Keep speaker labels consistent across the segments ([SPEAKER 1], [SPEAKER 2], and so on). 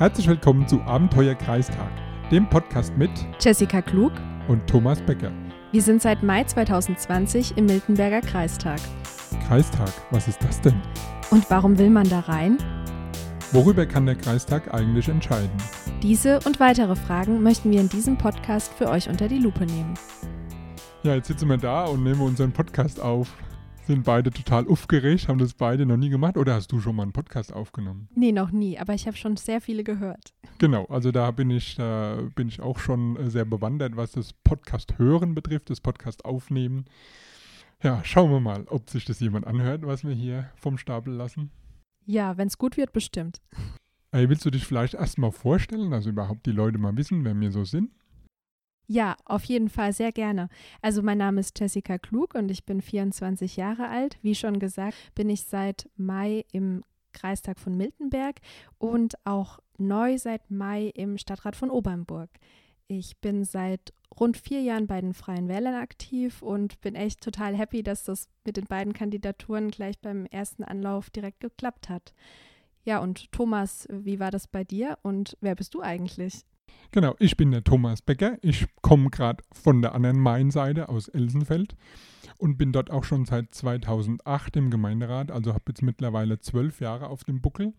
[SPEAKER 1] Herzlich willkommen zu Abenteuer Kreistag, dem Podcast mit
[SPEAKER 2] Jessica Klug
[SPEAKER 1] und Thomas Becker.
[SPEAKER 2] Wir sind seit Mai 2020 im Miltenberger Kreistag.
[SPEAKER 1] Kreistag, was ist das denn?
[SPEAKER 2] Und warum will man da rein?
[SPEAKER 1] Worüber kann der Kreistag eigentlich entscheiden?
[SPEAKER 2] Diese und weitere Fragen möchten wir in diesem Podcast für euch unter die Lupe nehmen.
[SPEAKER 1] Ja, jetzt sitzen wir da und nehmen unseren Podcast auf. Sind beide total aufgeregt, haben das beide noch nie gemacht. Oder hast du schon mal einen Podcast aufgenommen?
[SPEAKER 2] Nee, noch nie, aber ich habe schon sehr viele gehört.
[SPEAKER 1] Genau, also da bin ich, da bin ich auch schon äh, sehr bewandert, was das Podcast hören betrifft, das Podcast aufnehmen. Ja, schauen wir mal, ob sich das jemand anhört, was wir hier vom Stapel lassen.
[SPEAKER 2] Ja, wenn es gut wird, bestimmt.
[SPEAKER 1] Ey, willst du dich vielleicht erstmal vorstellen, dass überhaupt die Leute mal wissen, wer wir so sind?
[SPEAKER 2] Ja, auf jeden Fall sehr gerne. Also mein Name ist Jessica Klug und ich bin 24 Jahre alt. Wie schon gesagt, bin ich seit Mai im Kreistag von Miltenberg und auch neu seit Mai im Stadtrat von Obernburg. Ich bin seit rund vier Jahren bei den Freien Wählern aktiv und bin echt total happy, dass das mit den beiden Kandidaturen gleich beim ersten Anlauf direkt geklappt hat. Ja, und Thomas, wie war das bei dir und wer bist du eigentlich?
[SPEAKER 1] Genau, ich bin der Thomas Becker. Ich komme gerade von der anderen Mainseite aus Elsenfeld und bin dort auch schon seit 2008 im Gemeinderat, also habe jetzt mittlerweile zwölf Jahre auf dem Buckel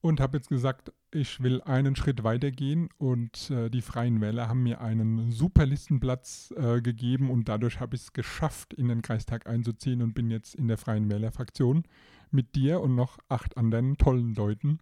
[SPEAKER 1] und habe jetzt gesagt, ich will einen Schritt weitergehen und äh, die Freien Wähler haben mir einen super Listenplatz äh, gegeben und dadurch habe ich es geschafft, in den Kreistag einzuziehen und bin jetzt in der Freien Wählerfraktion mit dir und noch acht anderen tollen Leuten.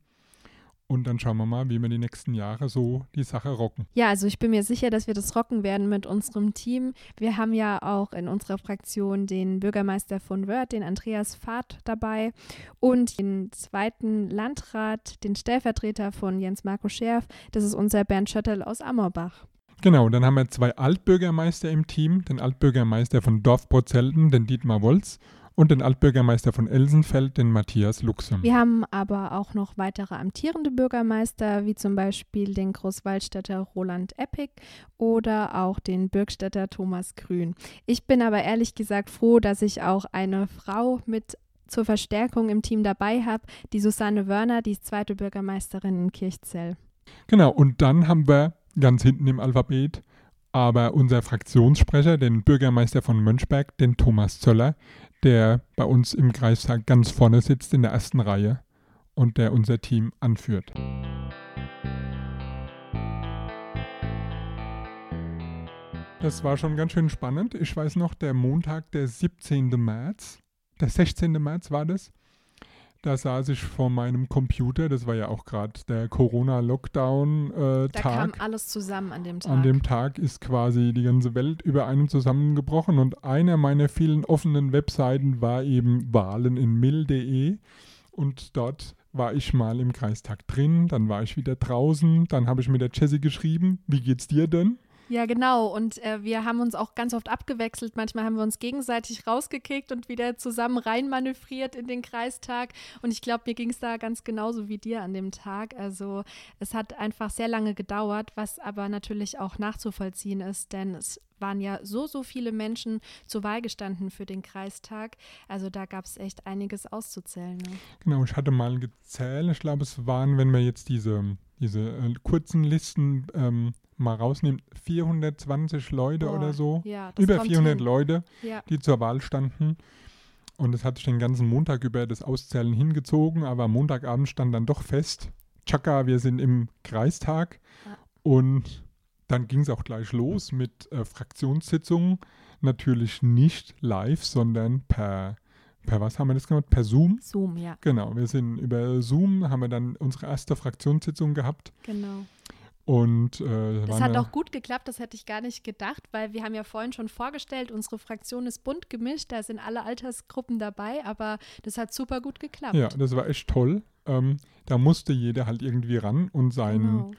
[SPEAKER 1] Und dann schauen wir mal, wie wir die nächsten Jahre so die Sache rocken.
[SPEAKER 2] Ja, also ich bin mir sicher, dass wir das rocken werden mit unserem Team. Wir haben ja auch in unserer Fraktion den Bürgermeister von Wörth, den Andreas Fahrt dabei und den zweiten Landrat, den Stellvertreter von Jens Marco Scherf. Das ist unser Bernd Schöttel aus Ammerbach.
[SPEAKER 1] Genau, dann haben wir zwei Altbürgermeister im Team, den Altbürgermeister von Dorfbrotzelten, den Dietmar Wolz und den Altbürgermeister von Elsenfeld, den Matthias Luxe.
[SPEAKER 2] Wir haben aber auch noch weitere amtierende Bürgermeister, wie zum Beispiel den Großwaldstädter Roland Eppig oder auch den Bürgstädter Thomas Grün. Ich bin aber ehrlich gesagt froh, dass ich auch eine Frau mit zur Verstärkung im Team dabei habe, die Susanne Wörner, die zweite Bürgermeisterin in Kirchzell.
[SPEAKER 1] Genau, und dann haben wir ganz hinten im Alphabet aber unser Fraktionssprecher, den Bürgermeister von Mönchberg, den Thomas Zöller, der bei uns im Kreistag ganz vorne sitzt in der ersten Reihe und der unser Team anführt. Das war schon ganz schön spannend. Ich weiß noch, der Montag, der 17. März, der 16. März war das, da saß ich vor meinem Computer, das war ja auch gerade der Corona-Lockdown-Tag.
[SPEAKER 2] da kam alles zusammen an dem Tag.
[SPEAKER 1] An dem Tag ist quasi die ganze Welt über einem zusammengebrochen und einer meiner vielen offenen Webseiten war eben Wahlen in mill.de und dort war ich mal im Kreistag drin, dann war ich wieder draußen, dann habe ich mit der Jessie geschrieben, wie geht's dir denn?
[SPEAKER 2] Ja, genau. Und äh, wir haben uns auch ganz oft abgewechselt. Manchmal haben wir uns gegenseitig rausgekickt und wieder zusammen reinmanövriert in den Kreistag. Und ich glaube, mir ging es da ganz genauso wie dir an dem Tag. Also es hat einfach sehr lange gedauert, was aber natürlich auch nachzuvollziehen ist, denn es waren ja so, so viele Menschen zur Wahl gestanden für den Kreistag. Also da gab es echt einiges auszuzählen. Ne?
[SPEAKER 1] Genau, ich hatte mal gezählt. Ich glaube, es waren, wenn wir jetzt diese, diese äh, kurzen Listen ähm, mal rausnimmt, 420 Leute Boah, oder so.
[SPEAKER 2] Ja,
[SPEAKER 1] über 400 hin. Leute,
[SPEAKER 2] ja.
[SPEAKER 1] die zur Wahl standen. Und es hat sich den ganzen Montag über das Auszählen hingezogen, aber am Montagabend stand dann doch fest, Chaka, wir sind im Kreistag. Ja. Und dann ging es auch gleich los mit äh, Fraktionssitzungen. Natürlich nicht live, sondern per, per was haben wir das gemacht? Per Zoom?
[SPEAKER 2] Zoom, ja.
[SPEAKER 1] Genau, wir sind über Zoom, haben wir dann unsere erste Fraktionssitzung gehabt.
[SPEAKER 2] Genau.
[SPEAKER 1] Und äh,
[SPEAKER 2] das hat auch gut geklappt, das hätte ich gar nicht gedacht, weil wir haben ja vorhin schon vorgestellt, unsere Fraktion ist bunt gemischt, da sind alle Altersgruppen dabei, aber das hat super gut geklappt.
[SPEAKER 1] Ja, das war echt toll. Ähm, da musste jeder halt irgendwie ran und sein, genau.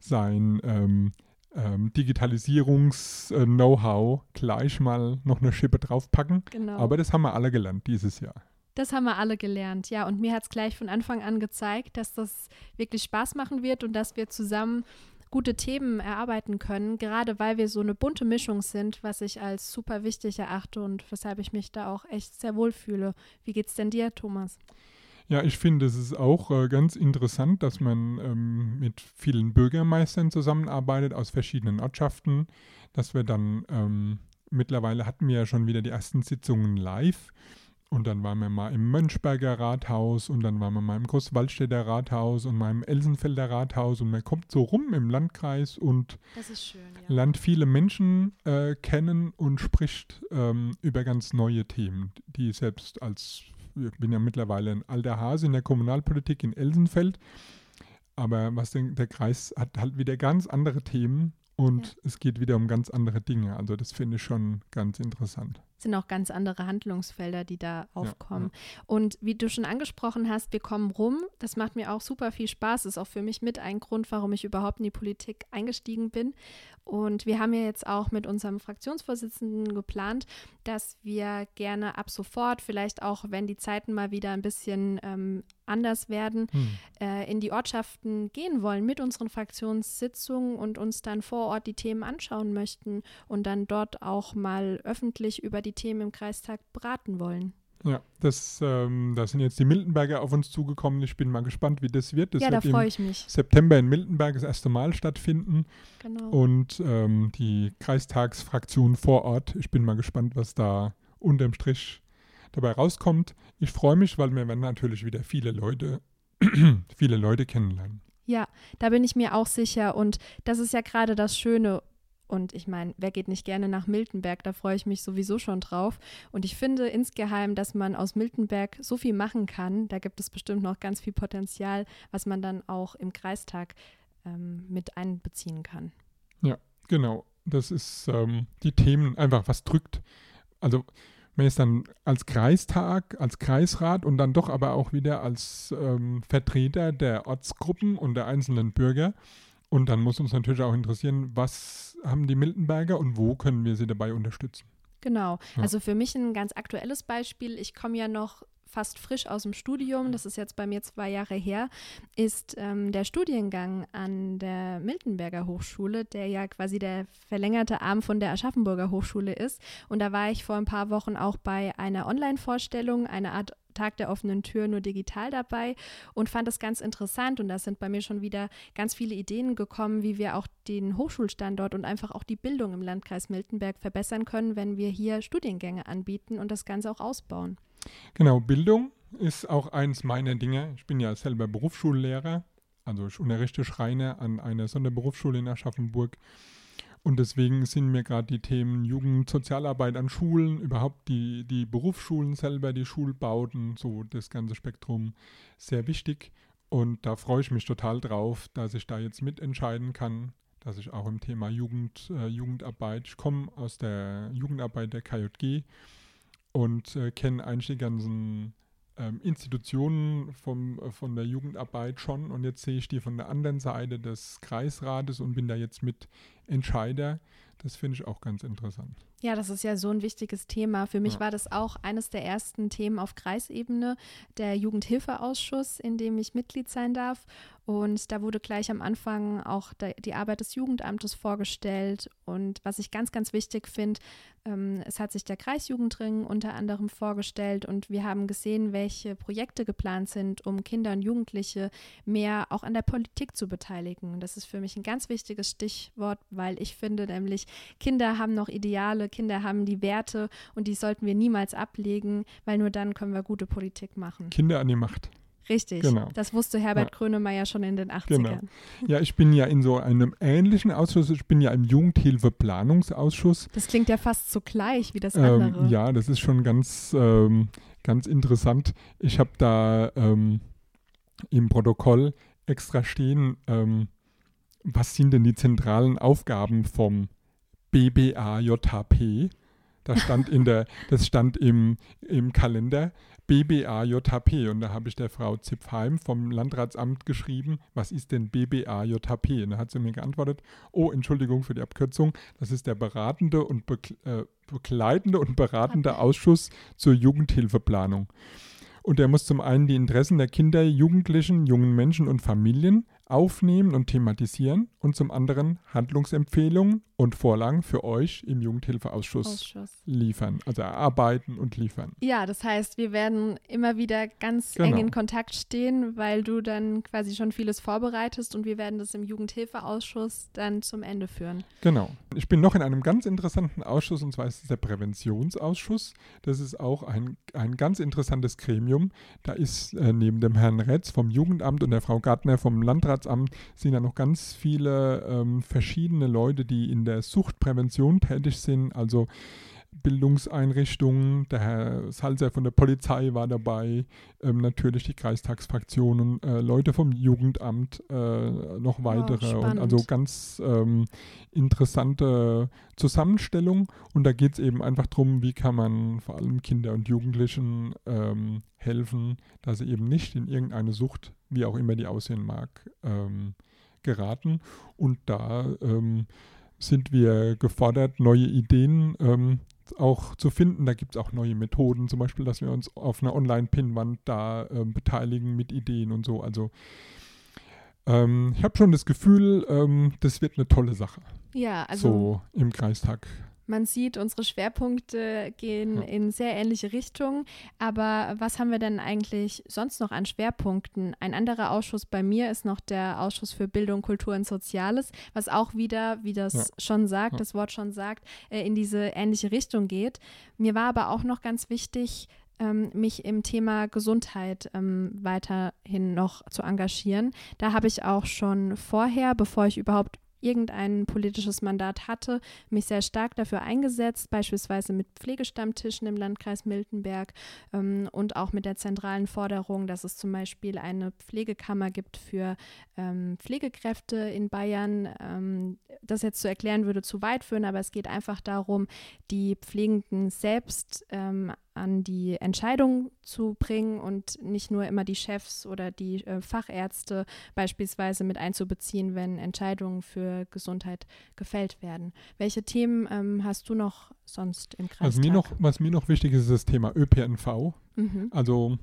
[SPEAKER 1] sein ähm, ähm, Digitalisierungs-Know-how gleich mal noch eine Schippe draufpacken.
[SPEAKER 2] Genau.
[SPEAKER 1] Aber das haben wir alle gelernt dieses Jahr.
[SPEAKER 2] Das haben wir alle gelernt, ja. Und mir hat es gleich von Anfang an gezeigt, dass das wirklich Spaß machen wird und dass wir zusammen gute Themen erarbeiten können, gerade weil wir so eine bunte Mischung sind, was ich als super wichtig erachte und weshalb ich mich da auch echt sehr wohl fühle. Wie geht's denn dir, Thomas?
[SPEAKER 1] Ja, ich finde, es ist auch äh, ganz interessant, dass man ähm, mit vielen Bürgermeistern zusammenarbeitet aus verschiedenen Ortschaften, dass wir dann ähm, mittlerweile hatten wir ja schon wieder die ersten Sitzungen live. Und dann waren wir mal im Mönchberger Rathaus und dann waren wir mal im Großwaldstädter Rathaus und mal im Elsenfelder Rathaus und man kommt so rum im Landkreis und
[SPEAKER 2] schön, ja.
[SPEAKER 1] lernt viele Menschen äh, kennen und spricht ähm, über ganz neue Themen, die selbst als, ich bin ja mittlerweile ein alter Hase in der Kommunalpolitik in Elsenfeld, aber was denn, der Kreis hat halt wieder ganz andere Themen und ja. es geht wieder um ganz andere Dinge. Also das finde ich schon ganz interessant
[SPEAKER 2] sind auch ganz andere Handlungsfelder, die da aufkommen. Ja, ja. Und wie du schon angesprochen hast, wir kommen rum. Das macht mir auch super viel Spaß. Ist auch für mich mit ein Grund, warum ich überhaupt in die Politik eingestiegen bin. Und wir haben ja jetzt auch mit unserem Fraktionsvorsitzenden geplant, dass wir gerne ab sofort, vielleicht auch wenn die Zeiten mal wieder ein bisschen ähm, anders werden, hm. äh, in die Ortschaften gehen wollen mit unseren Fraktionssitzungen und uns dann vor Ort die Themen anschauen möchten und dann dort auch mal öffentlich über die die Themen im Kreistag beraten wollen.
[SPEAKER 1] Ja, das, ähm, da sind jetzt die Miltenberger auf uns zugekommen. Ich bin mal gespannt, wie das wird. Das
[SPEAKER 2] ja,
[SPEAKER 1] wird
[SPEAKER 2] da freue ich mich.
[SPEAKER 1] September in Miltenberg das erste Mal stattfinden.
[SPEAKER 2] Genau.
[SPEAKER 1] Und ähm, die Kreistagsfraktion vor Ort. Ich bin mal gespannt, was da unterm Strich dabei rauskommt. Ich freue mich, weil wir werden natürlich wieder viele Leute, viele Leute kennenlernen.
[SPEAKER 2] Ja, da bin ich mir auch sicher. Und das ist ja gerade das Schöne und ich meine, wer geht nicht gerne nach Miltenberg? Da freue ich mich sowieso schon drauf. Und ich finde insgeheim, dass man aus Miltenberg so viel machen kann. Da gibt es bestimmt noch ganz viel Potenzial, was man dann auch im Kreistag ähm, mit einbeziehen kann.
[SPEAKER 1] Ja, genau. Das ist ähm, die Themen einfach, was drückt. Also man ist dann als Kreistag, als Kreisrat und dann doch aber auch wieder als ähm, Vertreter der Ortsgruppen und der einzelnen Bürger und dann muss uns natürlich auch interessieren, was haben die Miltenberger und wo können wir sie dabei unterstützen.
[SPEAKER 2] Genau. Ja. Also für mich ein ganz aktuelles Beispiel. Ich komme ja noch fast frisch aus dem Studium, das ist jetzt bei mir zwei Jahre her, ist ähm, der Studiengang an der Miltenberger Hochschule, der ja quasi der verlängerte Arm von der Aschaffenburger Hochschule ist. Und da war ich vor ein paar Wochen auch bei einer Online-Vorstellung, einer Art Tag der offenen Tür nur digital dabei und fand es ganz interessant. Und da sind bei mir schon wieder ganz viele Ideen gekommen, wie wir auch den Hochschulstandort und einfach auch die Bildung im Landkreis Miltenberg verbessern können, wenn wir hier Studiengänge anbieten und das Ganze auch ausbauen.
[SPEAKER 1] Genau, Bildung ist auch eins meiner Dinge. Ich bin ja selber Berufsschullehrer, also ich unterrichte Schreiner an einer Sonderberufsschule in Aschaffenburg. Und deswegen sind mir gerade die Themen Jugendsozialarbeit an Schulen, überhaupt die, die Berufsschulen selber, die Schulbauten, so das ganze Spektrum sehr wichtig. Und da freue ich mich total drauf, dass ich da jetzt mitentscheiden kann, dass ich auch im Thema Jugend, äh, Jugendarbeit, ich komme aus der Jugendarbeit der KJG und äh, kenne eigentlich die ganzen ähm, Institutionen vom, äh, von der Jugendarbeit schon und jetzt sehe ich die von der anderen Seite des Kreisrates und bin da jetzt mit Entscheider. Das finde ich auch ganz interessant.
[SPEAKER 2] Ja, das ist ja so ein wichtiges Thema. Für mich ja. war das auch eines der ersten Themen auf Kreisebene, der Jugendhilfeausschuss, in dem ich Mitglied sein darf. Und da wurde gleich am Anfang auch die Arbeit des Jugendamtes vorgestellt. Und was ich ganz, ganz wichtig finde, ähm, es hat sich der Kreisjugendring unter anderem vorgestellt und wir haben gesehen, welche Projekte geplant sind, um Kinder und Jugendliche mehr auch an der Politik zu beteiligen. Das ist für mich ein ganz wichtiges Stichwort, weil ich finde nämlich, Kinder haben noch Ideale, Kinder haben die Werte und die sollten wir niemals ablegen, weil nur dann können wir gute Politik machen.
[SPEAKER 1] Kinder an die Macht.
[SPEAKER 2] Richtig, genau. das wusste Herbert ja. Grönemeyer schon in den 80ern. Genau.
[SPEAKER 1] Ja, ich bin ja in so einem ähnlichen Ausschuss, ich bin ja im Jugendhilfeplanungsausschuss.
[SPEAKER 2] Das klingt ja fast so gleich wie das ähm, andere.
[SPEAKER 1] Ähm, ja, das ist schon ganz, ähm, ganz interessant. Ich habe da ähm, im Protokoll extra stehen, ähm, was sind denn die zentralen Aufgaben vom BBAJP? Das stand in der, das stand im, im Kalender BBAJP und da habe ich der Frau Zipfheim vom Landratsamt geschrieben, was ist denn BBAJP? Und da hat sie mir geantwortet, oh, Entschuldigung für die Abkürzung, das ist der beratende und äh, begleitende und beratende Ausschuss zur Jugendhilfeplanung. Und er muss zum einen die Interessen der Kinder, Jugendlichen, jungen Menschen und Familien aufnehmen und thematisieren und zum anderen Handlungsempfehlungen und Vorlagen für euch im Jugendhilfeausschuss
[SPEAKER 2] Ausschuss.
[SPEAKER 1] liefern, also erarbeiten und liefern.
[SPEAKER 2] Ja, das heißt, wir werden immer wieder ganz
[SPEAKER 1] Genau.
[SPEAKER 2] eng in Kontakt stehen, weil du dann quasi schon vieles vorbereitest und wir werden das im Jugendhilfeausschuss dann zum Ende führen.
[SPEAKER 1] Genau. Ich bin noch in einem ganz interessanten Ausschuss und zwar ist es der Präventionsausschuss. Das ist auch ein, ein ganz interessantes Gremium. Da ist äh, neben dem Herrn Retz vom Jugendamt und der Frau Gartner vom Landratsamt sind da noch ganz viele ähm, verschiedene Leute, die in der Suchtprävention tätig sind. Also Bildungseinrichtungen, der Herr Salzer von der Polizei war dabei, ähm, natürlich die Kreistagsfraktionen, äh, Leute vom Jugendamt, äh, noch weitere und also ganz ähm, interessante Zusammenstellung. Und da geht es eben einfach darum, wie kann man vor allem Kinder und Jugendlichen ähm, helfen, dass sie eben nicht in irgendeine Sucht, wie auch immer die aussehen mag, ähm, geraten. Und da ähm, sind wir gefordert, neue Ideen ähm, auch zu finden. Da gibt es auch neue Methoden, zum Beispiel, dass wir uns auf einer Online-Pinnwand da ähm, beteiligen mit Ideen und so. Also ähm, ich habe schon das Gefühl, ähm, das wird eine tolle Sache.
[SPEAKER 2] Ja, also
[SPEAKER 1] so im Kreistag.
[SPEAKER 2] Man sieht, unsere Schwerpunkte gehen
[SPEAKER 1] Ja.
[SPEAKER 2] in sehr ähnliche Richtungen. Aber was haben wir denn eigentlich sonst noch an Schwerpunkten? Ein anderer Ausschuss bei mir ist noch der Ausschuss für Bildung, Kultur und Soziales, was auch wieder, wie das
[SPEAKER 1] Ja.
[SPEAKER 2] schon sagt,
[SPEAKER 1] Ja.
[SPEAKER 2] das Wort schon sagt, äh, in diese ähnliche Richtung geht. Mir war aber auch noch ganz wichtig, ähm, mich im Thema Gesundheit ähm, weiterhin noch zu engagieren. Da habe ich auch schon vorher, bevor ich überhaupt irgendein politisches Mandat hatte, mich sehr stark dafür eingesetzt, beispielsweise mit Pflegestammtischen im Landkreis Miltenberg ähm, und auch mit der zentralen Forderung, dass es zum Beispiel eine Pflegekammer gibt für ähm, Pflegekräfte in Bayern. Ähm, das jetzt zu erklären würde zu weit führen, aber es geht einfach darum, die Pflegenden selbst ähm, an die Entscheidung zu bringen und nicht nur immer die Chefs oder die äh, Fachärzte beispielsweise mit einzubeziehen, wenn Entscheidungen für Gesundheit gefällt werden. Welche Themen ähm, hast du noch sonst im Kreis?
[SPEAKER 1] Also mir noch, was mir noch wichtig ist, ist das Thema ÖPNV.
[SPEAKER 2] Mhm.
[SPEAKER 1] Also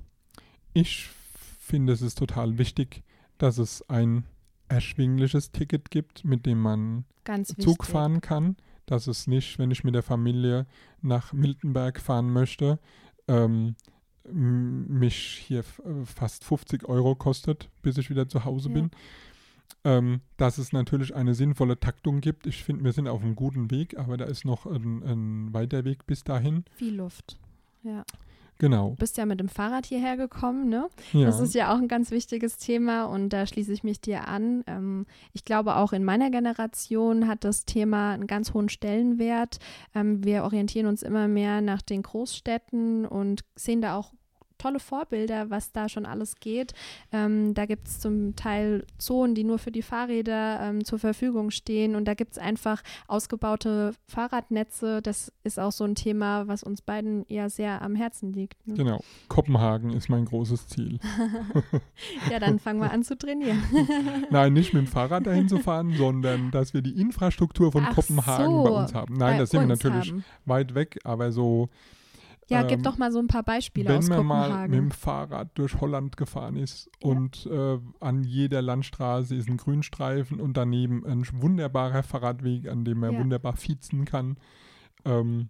[SPEAKER 1] ich finde, es ist total wichtig, dass es ein erschwingliches Ticket gibt, mit dem man
[SPEAKER 2] Ganz wichtig.
[SPEAKER 1] Zug fahren kann. Dass es nicht, wenn ich mit der Familie nach Miltenberg fahren möchte, ähm, mich hier fast 50 Euro kostet, bis ich wieder zu Hause
[SPEAKER 2] Ja.
[SPEAKER 1] bin. Ähm, dass es natürlich eine sinnvolle Taktung gibt. Ich finde, wir sind auf einem guten Weg, aber da ist noch ein, ein weiter Weg bis dahin.
[SPEAKER 2] Viel Luft. Ja.
[SPEAKER 1] Genau.
[SPEAKER 2] Du bist ja mit dem Fahrrad hierher gekommen, ne?
[SPEAKER 1] Ja.
[SPEAKER 2] Das ist ja auch ein ganz wichtiges Thema und da schließe ich mich dir an. Ähm, ich glaube, auch in meiner Generation hat das Thema einen ganz hohen Stellenwert. Ähm, wir orientieren uns immer mehr nach den Großstädten und sehen da auch tolle Vorbilder, was da schon alles geht. Ähm, da gibt es zum Teil Zonen, die nur für die Fahrräder ähm, zur Verfügung stehen und da gibt es einfach ausgebaute Fahrradnetze. Das ist auch so ein Thema, was uns beiden ja sehr am Herzen liegt. Ne?
[SPEAKER 1] Genau. Kopenhagen ist mein großes Ziel.
[SPEAKER 2] Ja, dann fangen wir an zu trainieren.
[SPEAKER 1] Nein, nicht mit dem Fahrrad dahin zu fahren, sondern dass wir die Infrastruktur von
[SPEAKER 2] Ach
[SPEAKER 1] Kopenhagen
[SPEAKER 2] so,
[SPEAKER 1] bei uns haben. Nein,
[SPEAKER 2] Bei
[SPEAKER 1] da sind wir natürlich
[SPEAKER 2] haben.
[SPEAKER 1] weit weg, aber so,
[SPEAKER 2] Ja,
[SPEAKER 1] ähm,
[SPEAKER 2] gib doch mal so ein paar Beispiele
[SPEAKER 1] wenn
[SPEAKER 2] aus
[SPEAKER 1] man mal mit
[SPEAKER 2] Kopenhagen.
[SPEAKER 1] dem Fahrrad durch Holland gefahren ist
[SPEAKER 2] Ja.
[SPEAKER 1] und äh, an jeder Landstraße ist ein Grünstreifen und daneben ein wunderbarer Fahrradweg, an dem man
[SPEAKER 2] Ja.
[SPEAKER 1] wunderbar fiezen kann. Ähm,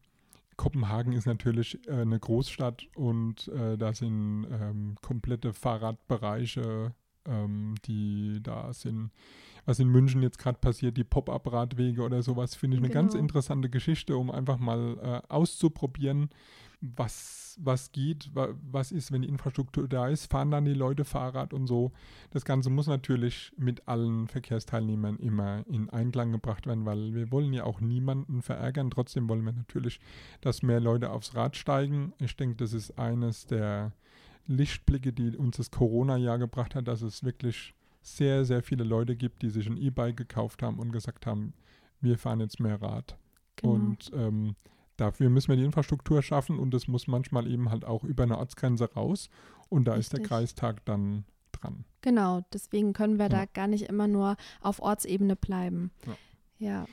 [SPEAKER 1] Kopenhagen ist natürlich äh, eine Großstadt und äh, da sind ähm, komplette Fahrradbereiche, ähm, die da sind. Was in München jetzt gerade passiert, die Pop-up-Radwege oder sowas, finde ich eine ganz
[SPEAKER 2] Genau.
[SPEAKER 1] interessante Geschichte, um einfach mal äh, auszuprobieren, was, was geht, wa, was ist, wenn die Infrastruktur da ist, fahren dann die Leute Fahrrad und so. Das Ganze muss natürlich mit allen Verkehrsteilnehmern immer in Einklang gebracht werden, weil wir wollen ja auch niemanden verärgern. Trotzdem wollen wir natürlich, dass mehr Leute aufs Rad steigen. Ich denke, das ist eines der Lichtblicke, die uns das Corona-Jahr gebracht hat, dass es wirklich sehr, sehr viele Leute gibt, die sich ein E-Bike gekauft haben und gesagt haben, wir fahren jetzt mehr Rad.
[SPEAKER 2] Genau.
[SPEAKER 1] Und ähm, dafür müssen wir die Infrastruktur schaffen und das muss manchmal eben halt auch über eine Ortsgrenze raus. Und da ist der
[SPEAKER 2] Richtig.
[SPEAKER 1] Kreistag dann dran.
[SPEAKER 2] Genau, deswegen können wir da
[SPEAKER 1] Ja.
[SPEAKER 2] gar nicht immer nur auf Ortsebene bleiben.
[SPEAKER 1] Ja.
[SPEAKER 2] Ja,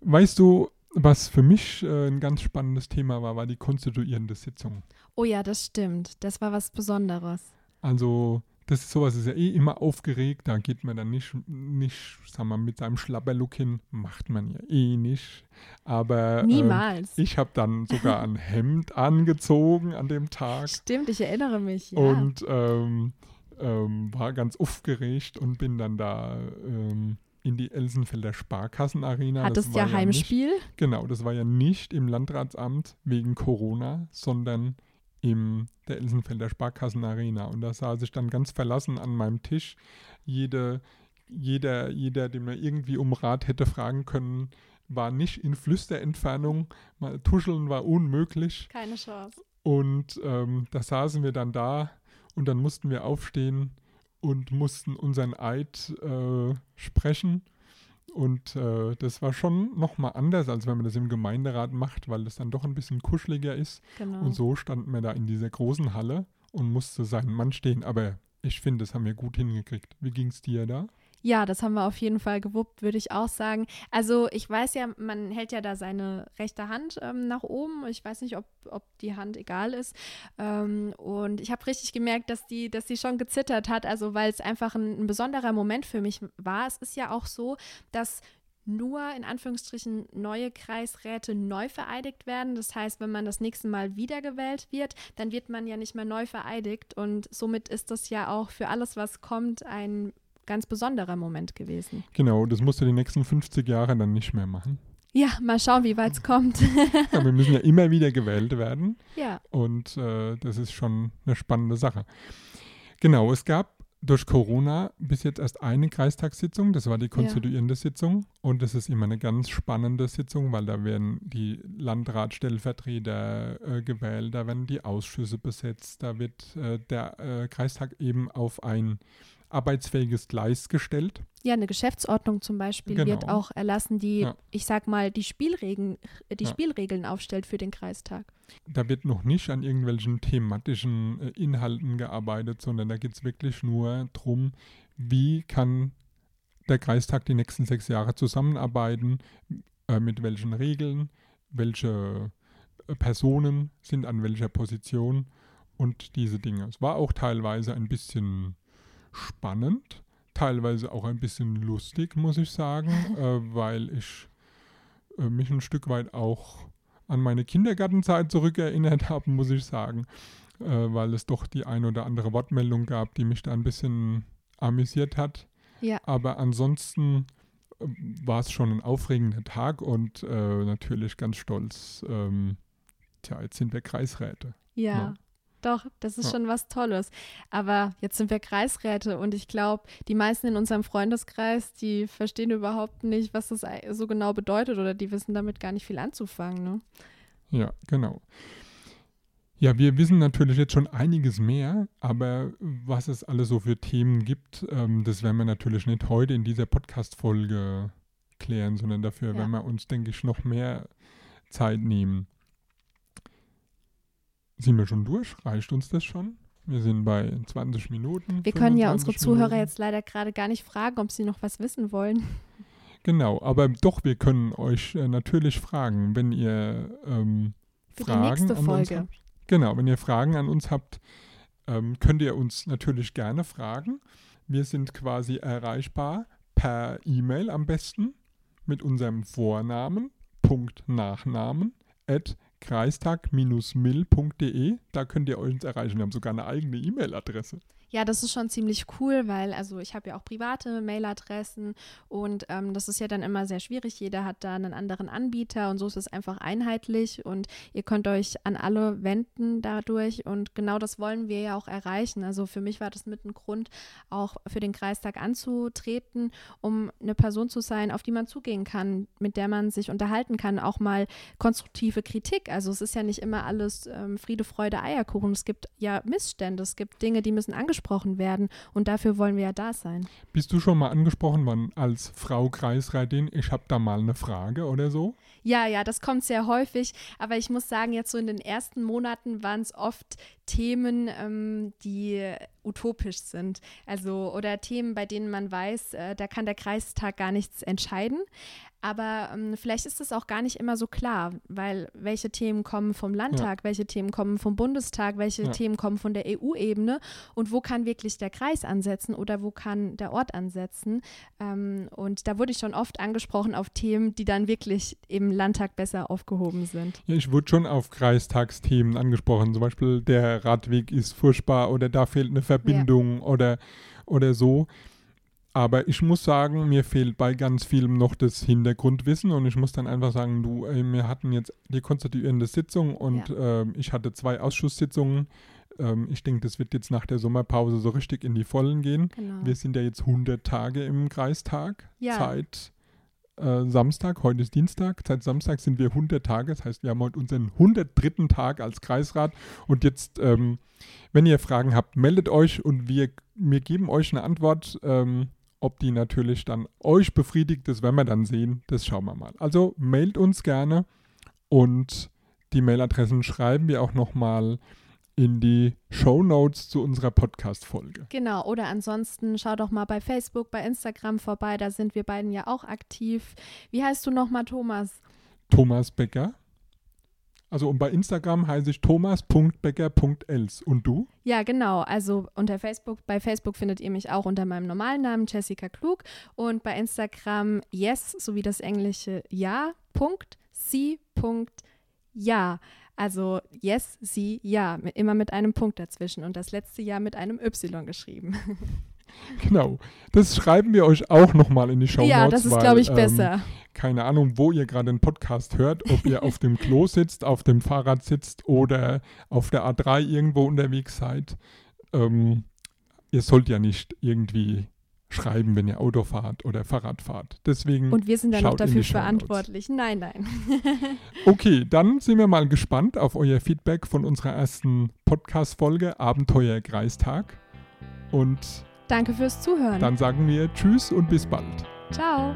[SPEAKER 1] Weißt du, was für mich äh, ein ganz spannendes Thema war, war die konstituierende Sitzung.
[SPEAKER 2] Oh ja, das stimmt. Das war was Besonderes.
[SPEAKER 1] Also das ist sowas ist ja eh immer aufgeregt. Da geht man dann nicht, nicht sagen wir, mit seinem Schlapperlook hin. Macht man ja eh nicht. Aber ähm,
[SPEAKER 2] Niemals.
[SPEAKER 1] ich habe dann sogar ein Hemd angezogen an dem Tag.
[SPEAKER 2] Stimmt, ich erinnere mich. Ja.
[SPEAKER 1] Und ähm, ähm, war ganz aufgeregt und bin dann da ähm, in die Elsenfelder Sparkassenarena.
[SPEAKER 2] Hattest
[SPEAKER 1] Das
[SPEAKER 2] ja Heimspiel.
[SPEAKER 1] nicht, genau, das war ja nicht im Landratsamt wegen Corona, sondern im der Elsenfelder Sparkassenarena. Und da saß ich dann ganz verlassen an meinem Tisch. Jede, jeder, jeder, den man irgendwie um Rat hätte fragen können, war nicht in Flüsterentfernung. Mal tuscheln war unmöglich.
[SPEAKER 2] Keine Chance.
[SPEAKER 1] Und ähm, da saßen wir dann da und dann mussten wir aufstehen und mussten unseren Eid äh, sprechen. Und äh, das war schon nochmal anders, als wenn man das im Gemeinderat macht, weil das dann doch ein bisschen kuscheliger ist.
[SPEAKER 2] Genau.
[SPEAKER 1] Und so standen wir da in dieser großen Halle und musste seinen Mann stehen. Aber ich finde, das haben wir gut hingekriegt. Wie ging es dir da?
[SPEAKER 2] Ja, das haben wir auf jeden Fall gewuppt, würde ich auch sagen. Also ich weiß ja, man hält ja da seine rechte Hand ähm, nach oben. Ich weiß nicht, ob, ob die Hand egal ist. Ähm, und ich habe richtig gemerkt, dass die, dass die schon gezittert hat, also weil es einfach ein, ein besonderer Moment für mich war. Es ist ja auch so, dass nur in Anführungsstrichen neue Kreisräte neu vereidigt werden. Das heißt, wenn man das nächste Mal wiedergewählt wird, dann wird man ja nicht mehr neu vereidigt. Und somit ist das ja auch für alles, was kommt, ein ganz besonderer Moment gewesen.
[SPEAKER 1] Genau, das musst du die nächsten 50 Jahre dann nicht mehr machen.
[SPEAKER 2] Ja, mal schauen, wie weit es kommt.
[SPEAKER 1] Ja, wir müssen ja immer wieder gewählt werden.
[SPEAKER 2] ja,
[SPEAKER 1] Und äh, das ist schon eine spannende Sache. Genau, es gab durch Corona bis jetzt erst eine Kreistagssitzung, das war die konstituierende Sitzung. Und das ist immer eine ganz spannende Sitzung, weil da werden die Landratstellvertreter äh, gewählt, da werden die Ausschüsse besetzt, da wird äh, der äh, Kreistag eben auf ein arbeitsfähiges Gleis gestellt.
[SPEAKER 2] ja, eine Geschäftsordnung zum Beispiel wird
[SPEAKER 1] Genau.
[SPEAKER 2] auch erlassen, die,
[SPEAKER 1] Ja.
[SPEAKER 2] ich sag mal, die Spielregeln, die
[SPEAKER 1] Ja.
[SPEAKER 2] Spielregeln aufstellt für den Kreistag.
[SPEAKER 1] Da wird noch nicht an irgendwelchen thematischen äh, Inhalten gearbeitet, sondern da geht es wirklich nur darum, wie kann der Kreistag die nächsten sechs Jahre zusammenarbeiten, äh, mit welchen Regeln, welche äh, Personen sind an welcher Position und diese Dinge. Es war auch teilweise ein bisschen spannend, teilweise auch ein bisschen lustig, muss ich sagen, äh, weil ich äh, mich ein Stück weit auch an meine Kindergartenzeit zurückerinnert habe, muss ich sagen, äh, weil es doch die ein oder andere Wortmeldung gab, die mich da ein bisschen amüsiert hat.
[SPEAKER 2] Ja.
[SPEAKER 1] Aber ansonsten äh, war es schon ein aufregender Tag und äh, natürlich ganz stolz. Ähm, tja, jetzt sind wir Kreisräte.
[SPEAKER 2] Ja.
[SPEAKER 1] Ja.
[SPEAKER 2] Doch, das ist
[SPEAKER 1] Ja.
[SPEAKER 2] schon was Tolles. Aber jetzt sind wir Kreisräte und ich glaube, die meisten in unserem Freundeskreis, die verstehen überhaupt nicht, was das so genau bedeutet oder die wissen damit gar nicht viel anzufangen. Ne?
[SPEAKER 1] Ja, genau. Ja, wir wissen natürlich jetzt schon einiges mehr, aber was es alles so für Themen gibt, ähm, das werden wir natürlich nicht heute in dieser Podcast-Folge klären, sondern dafür
[SPEAKER 2] Ja.
[SPEAKER 1] werden wir uns, denke ich, noch mehr Zeit nehmen. Sind wir schon durch? Reicht uns das schon? Wir sind bei 20 Minuten.
[SPEAKER 2] Wir können ja unsere
[SPEAKER 1] 25
[SPEAKER 2] Zuhörer
[SPEAKER 1] Minuten.
[SPEAKER 2] jetzt leider gerade gar nicht fragen, ob sie noch was wissen wollen.
[SPEAKER 1] Genau, aber doch, wir können euch äh, natürlich fragen, wenn ihr ähm,
[SPEAKER 2] Für die
[SPEAKER 1] Fragen
[SPEAKER 2] nächste
[SPEAKER 1] an uns
[SPEAKER 2] Folge.
[SPEAKER 1] habt. Genau, wenn ihr Fragen an uns habt, ähm, könnt ihr uns natürlich gerne fragen. Wir sind quasi erreichbar per E-Mail am besten mit unserem Vornamen, Punkt Nachnamen, at kreistag-mill.de. Da könnt ihr uns erreichen. Wir haben sogar eine eigene E-Mail-Adresse.
[SPEAKER 2] Ja, das ist schon ziemlich cool, weil also ich habe ja auch private Mailadressen und ähm, das ist ja dann immer sehr schwierig. Jeder hat da einen anderen Anbieter und so ist es einfach einheitlich und ihr könnt euch an alle wenden dadurch und genau das wollen wir ja auch erreichen. Also für mich war das mit ein Grund, auch für den Kreistag anzutreten, um eine Person zu sein, auf die man zugehen kann, mit der man sich unterhalten kann, auch mal konstruktive Kritik. Also es ist ja nicht immer alles ähm, Friede, Freude, Eierkuchen. Es gibt ja Missstände, es gibt Dinge, die müssen angesprochen werden und dafür wollen wir ja da sein.
[SPEAKER 1] Bist du schon mal angesprochen worden als Frau Kreisrätin? Ich habe da mal eine Frage oder so?
[SPEAKER 2] Ja, ja, das kommt sehr häufig, aber ich muss sagen, jetzt so in den ersten Monaten waren es oft Themen, ähm, die utopisch sind. Also oder Themen, bei denen man weiß, äh, da kann der Kreistag gar nichts entscheiden. Aber ähm, vielleicht ist es auch gar nicht immer so klar, weil welche Themen kommen vom Landtag, ja. welche Themen kommen vom Bundestag, welche ja. Themen kommen von der EU-Ebene und wo kann wirklich der Kreis ansetzen oder wo kann der Ort ansetzen. Ähm, und da wurde ich schon oft angesprochen auf Themen, die dann wirklich im Landtag besser aufgehoben sind.
[SPEAKER 1] Ja, ich wurde schon auf Kreistagsthemen angesprochen, zum Beispiel der Radweg ist furchtbar oder da fehlt eine Verbindung ja. oder, oder so. Aber ich muss sagen, mir fehlt bei ganz vielem noch das Hintergrundwissen und ich muss dann einfach sagen, du, ey, wir hatten jetzt die konstituierende Sitzung und ja. äh, ich hatte zwei Ausschusssitzungen. Ähm, ich denke, das wird jetzt nach der Sommerpause so richtig in die Vollen gehen. Genau. Wir sind ja jetzt 100 Tage im Kreistag. Ja. Seit äh, Samstag, heute ist Dienstag, seit Samstag sind wir 100 Tage. Das heißt, wir haben heute unseren 103. Tag als Kreisrat. Und jetzt, ähm, wenn ihr Fragen habt, meldet euch und wir, wir geben euch eine Antwort. Ähm, ob die natürlich dann euch befriedigt, das werden wir dann sehen. Das schauen wir mal. Also mailt uns gerne und die Mailadressen schreiben wir auch nochmal in die Show Notes zu unserer Podcast-Folge.
[SPEAKER 2] Genau, oder ansonsten schau doch mal bei Facebook, bei Instagram vorbei, da sind wir beiden ja auch aktiv. Wie heißt du nochmal, Thomas?
[SPEAKER 1] Thomas Becker. Also und bei Instagram heiße ich thomas.becker.els. Und du?
[SPEAKER 2] Ja, genau. Also unter Facebook, bei Facebook findet ihr mich auch unter meinem normalen Namen Jessica Klug und bei Instagram yes sowie das englische ja. Punkt, sie. Punkt, ja. Also yes, sie, ja, mit, immer mit einem Punkt dazwischen und das letzte Jahr mit einem Y geschrieben.
[SPEAKER 1] Genau. Das schreiben wir euch auch nochmal in die Show Notes.
[SPEAKER 2] Ja, das ist, glaube ich, ähm, besser.
[SPEAKER 1] Keine Ahnung, wo ihr gerade den Podcast hört, ob ihr auf dem Klo sitzt, auf dem Fahrrad sitzt oder auf der A3 irgendwo unterwegs seid. Ähm, ihr sollt ja nicht irgendwie schreiben, wenn ihr Auto fahrt oder Fahrrad fahrt. Deswegen
[SPEAKER 2] Und wir sind dann noch dafür verantwortlich. Nein, nein.
[SPEAKER 1] okay, dann sind wir mal gespannt auf euer Feedback von unserer ersten Podcast-Folge Abenteuer Kreistag. Und
[SPEAKER 2] Danke fürs Zuhören.
[SPEAKER 1] Dann sagen wir Tschüss und bis bald.
[SPEAKER 2] Ciao.